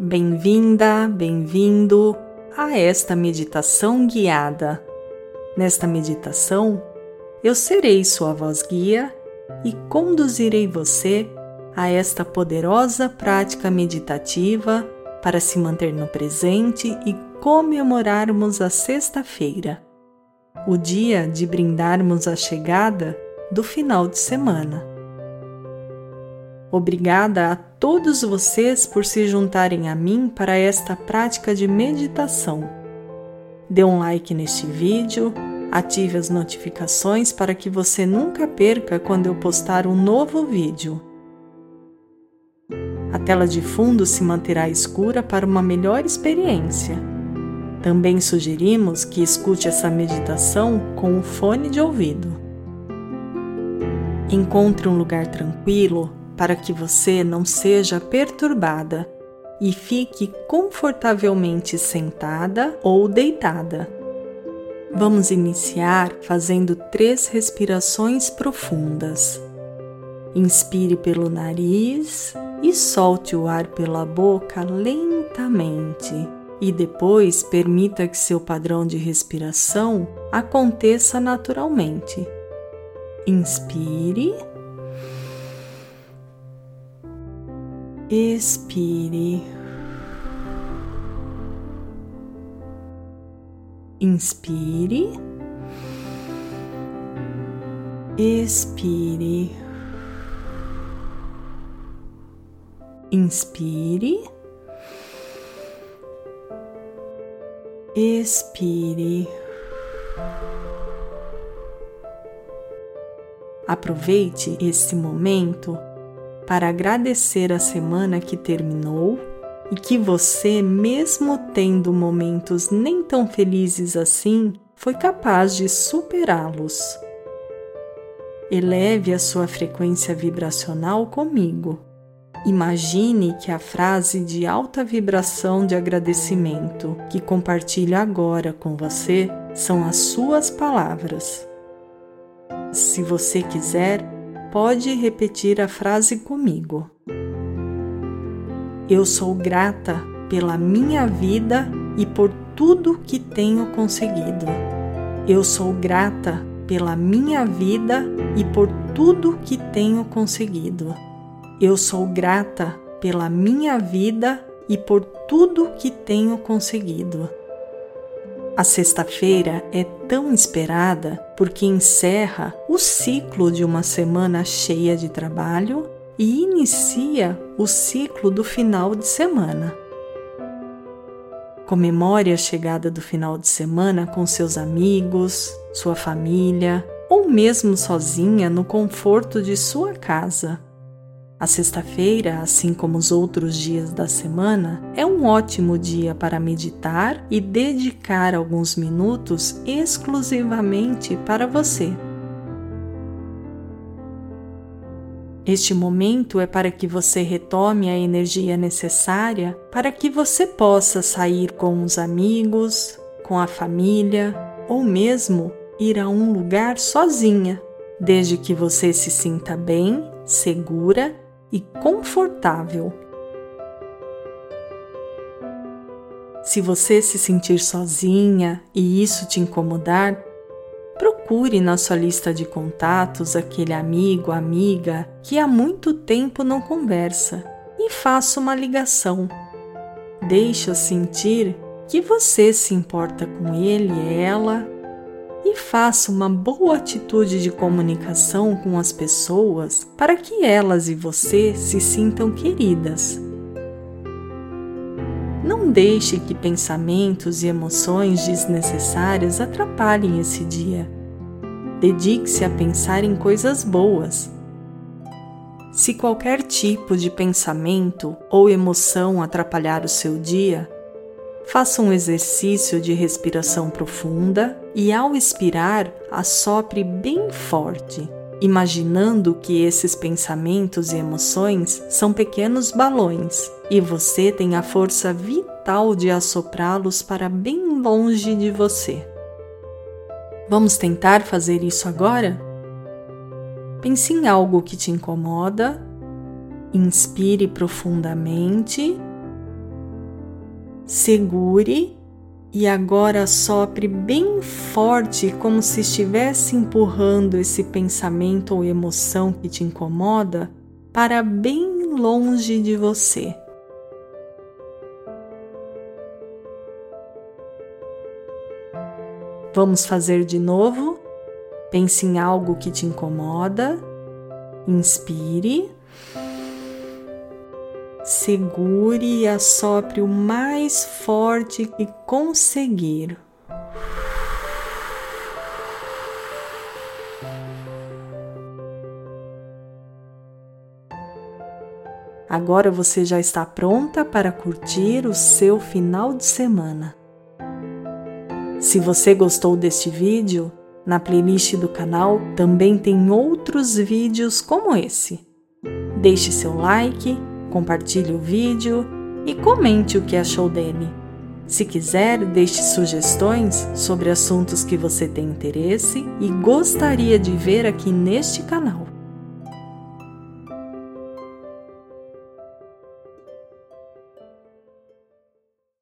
Bem-vinda, bem-vindo a esta meditação guiada. Nesta meditação, eu serei sua voz guia e conduzirei você a esta poderosa prática meditativa para se manter no presente e comemorarmos a sexta-feira, o dia de brindarmos a chegada do final de semana. Obrigada a todos vocês por se juntarem a mim para esta prática de meditação. Dê um like neste vídeo, ative as notificações para que você nunca perca quando eu postar um novo vídeo. A tela de fundo se manterá escura para uma melhor experiência. Também sugerimos que escute essa meditação com um fone de ouvido. Encontre um lugar tranquilo para que você não seja perturbada e fique confortavelmente sentada ou deitada. Vamos iniciar fazendo três respirações profundas. Inspire pelo nariz e solte o ar pela boca lentamente. E depois permita que seu padrão de respiração aconteça naturalmente. Inspire expire, inspire, expire, inspire, expire. Aproveite esse momento para agradecer a semana que terminou e que você, mesmo tendo momentos nem tão felizes assim, foi capaz de superá-los. Eleve a sua frequência vibracional comigo. Imagine que a frase de alta vibração de agradecimento que compartilho agora com você são as suas palavras. Se você quiser, pode repetir a frase comigo. Eu sou grata pela minha vida e por tudo que tenho conseguido. Eu sou grata pela minha vida e por tudo que tenho conseguido. Eu sou grata pela minha vida e por tudo que tenho conseguido. A sexta-feira é tão esperada porque encerra o ciclo de uma semana cheia de trabalho e inicia o ciclo do final de semana. Comemore a chegada do final de semana com seus amigos, sua família ou mesmo sozinha no conforto de sua casa. A sexta-feira, assim como os outros dias da semana, é um ótimo dia para meditar e dedicar alguns minutos exclusivamente para você. Este momento é para que você retome a energia necessária para que você possa sair com os amigos, com a família ou mesmo ir a um lugar sozinha, desde que você se sinta bem, segura e confortável. Se você se sentir sozinha e isso te incomodar, procure na sua lista de contatos aquele amigo, amiga que há muito tempo não conversa e faça uma ligação. Deixe-o sentir que você se importa com ele, ela e faça uma boa atitude de comunicação com as pessoas para que elas e você se sintam queridas. Não deixe que pensamentos e emoções desnecessárias atrapalhem esse dia. Dedique-se a pensar em coisas boas. Se qualquer tipo de pensamento ou emoção atrapalhar o seu dia, Faça um exercício de respiração profunda e, ao expirar, assopre bem forte, imaginando que esses pensamentos e emoções são pequenos balões e você tem a força vital de assoprá-los para bem longe de você. Vamos tentar fazer isso agora? Pense em algo que te incomoda, inspire profundamente Segure e agora sopre bem forte, como se estivesse empurrando esse pensamento ou emoção que te incomoda para bem longe de você. Vamos fazer de novo. Pense em algo que te incomoda. Inspire. Segure e assopre o mais forte que conseguir. Agora você já está pronta para curtir o seu final de semana. Se você gostou deste vídeo, na playlist do canal também tem outros vídeos como esse. Deixe seu like compartilhe o vídeo e comente o que achou dele. Se quiser, deixe sugestões sobre assuntos que você tem interesse e gostaria de ver aqui neste canal.